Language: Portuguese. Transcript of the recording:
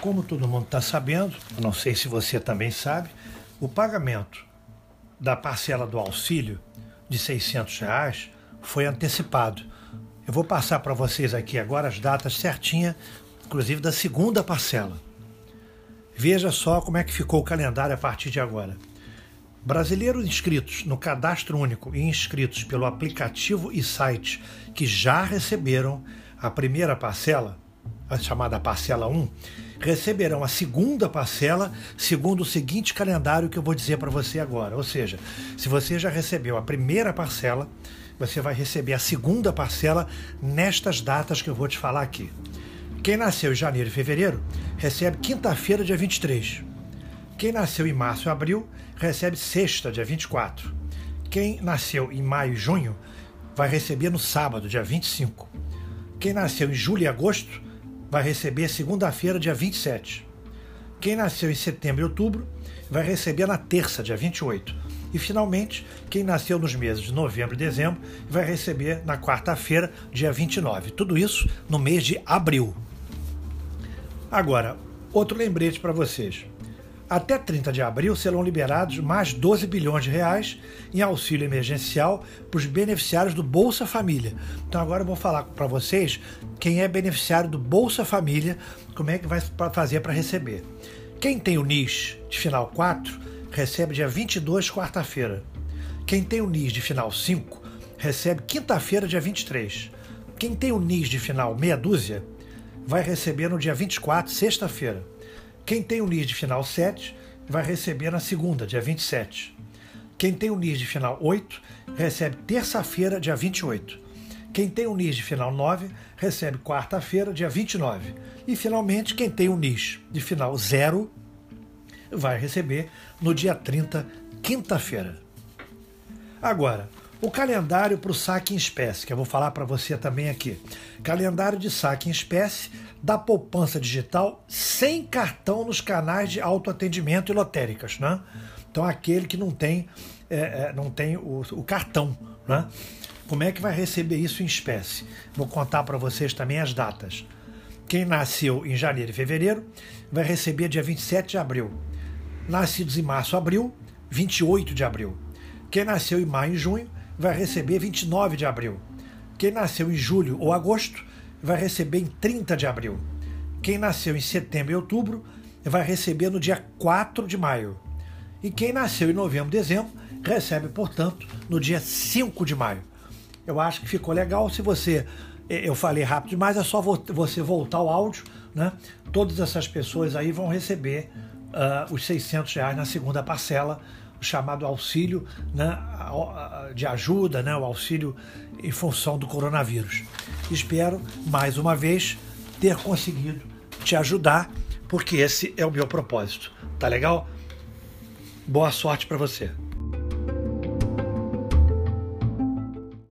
Como todo mundo está sabendo, não sei se você também sabe, o pagamento da parcela do auxílio de 600 reais foi antecipado. Eu vou passar para vocês aqui agora as datas certinhas, inclusive da segunda parcela. Veja só como é que ficou o calendário a partir de agora. Brasileiros inscritos no Cadastro Único e inscritos pelo aplicativo e site que já receberam a primeira parcela, a chamada parcela 1, receberão a segunda parcela segundo o seguinte calendário que eu vou dizer para você agora. Ou seja, se você já recebeu a primeira parcela, você vai receber a segunda parcela nestas datas que eu vou te falar aqui. Quem nasceu em janeiro e fevereiro recebe quinta-feira, dia 23. Quem nasceu em março e abril recebe sexta, dia 24. Quem nasceu em maio e junho vai receber no sábado, dia 25. Quem nasceu em julho e agosto vai receber segunda-feira, dia 27. Quem nasceu em setembro e outubro vai receber na terça, dia 28. E finalmente, quem nasceu nos meses de novembro e dezembro vai receber na quarta-feira, dia 29. Tudo isso no mês de abril. Agora, outro lembrete para vocês. Até 30 de abril serão liberados mais 12 bilhões de reais em auxílio emergencial para os beneficiários do Bolsa Família. Então agora eu vou falar para vocês quem é beneficiário do Bolsa Família, como é que vai fazer para receber. Quem tem o NIS de final 4 recebe dia 22, quarta-feira. Quem tem o NIS de final 5 recebe quinta-feira, dia 23. Quem tem o NIS de final meia dúzia vai receber no dia 24, sexta-feira. Quem tem o NIS de final 7 vai receber na segunda, dia 27. Quem tem o NIS de final 8 recebe terça-feira, dia 28. Quem tem o NIS de final 9 recebe quarta-feira, dia 29. E finalmente, quem tem o NIS de final 0 vai receber no dia 30, quinta-feira. Agora, o calendário para o saque em espécie, que eu vou falar para você também aqui. Calendário de saque em espécie da poupança digital sem cartão nos canais de autoatendimento e lotéricas. Né? Então, aquele que não tem, é, é, não tem o, o cartão. Né? Como é que vai receber isso em espécie? Vou contar para vocês também as datas. Quem nasceu em janeiro e fevereiro vai receber dia 27 de abril. Nascidos em março abril, 28 de abril. Quem nasceu em maio e junho vai receber 29 de abril. Quem nasceu em julho ou agosto vai receber em 30 de abril. Quem nasceu em setembro e outubro vai receber no dia 4 de maio. E quem nasceu em novembro e dezembro recebe, portanto, no dia 5 de maio. Eu acho que ficou legal. Se você. Eu falei rápido demais, é só você voltar o áudio, né? Todas essas pessoas aí vão receber uh, os 600 reais na segunda parcela o chamado auxílio né, de ajuda, né, o auxílio em função do coronavírus. Espero, mais uma vez, ter conseguido te ajudar, porque esse é o meu propósito. Tá legal? Boa sorte para você.